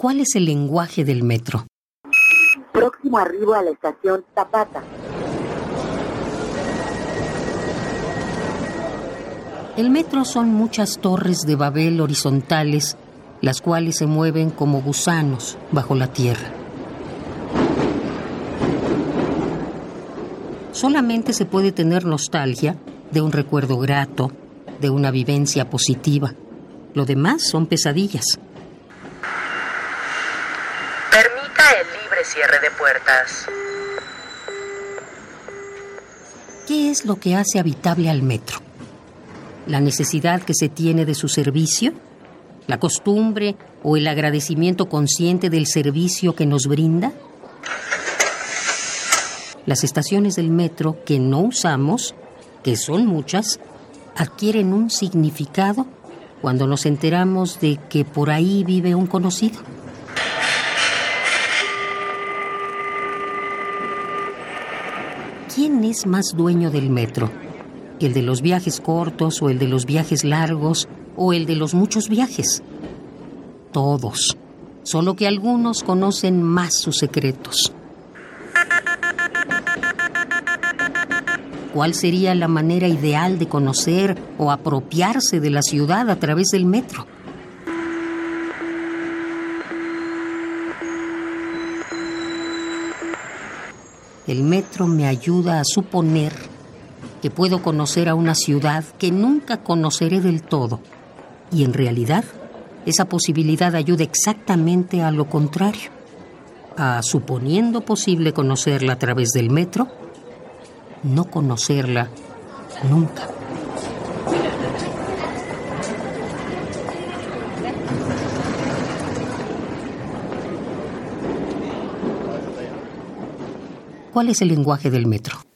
¿Cuál es el lenguaje del metro? Próximo arribo a la estación Zapata. El metro son muchas torres de Babel horizontales, las cuales se mueven como gusanos bajo la tierra. Solamente se puede tener nostalgia de un recuerdo grato, de una vivencia positiva. Lo demás son pesadillas. El libre cierre de puertas. ¿Qué es lo que hace habitable al metro? ¿La necesidad que se tiene de su servicio? ¿La costumbre o el agradecimiento consciente del servicio que nos brinda? Las estaciones del metro que no usamos, que son muchas, adquieren un significado cuando nos enteramos de que por ahí vive un conocido. ¿Quién es más dueño del metro? ¿El de los viajes cortos o el de los viajes largos o el de los muchos viajes? Todos. Solo que algunos conocen más sus secretos. ¿Cuál sería la manera ideal de conocer o apropiarse de la ciudad a través del metro? El metro me ayuda a suponer que puedo conocer a una ciudad que nunca conoceré del todo. Y en realidad, esa posibilidad ayuda exactamente a lo contrario. A suponiendo posible conocerla a través del metro, no conocerla nunca. ¿Cuál es el lenguaje del metro?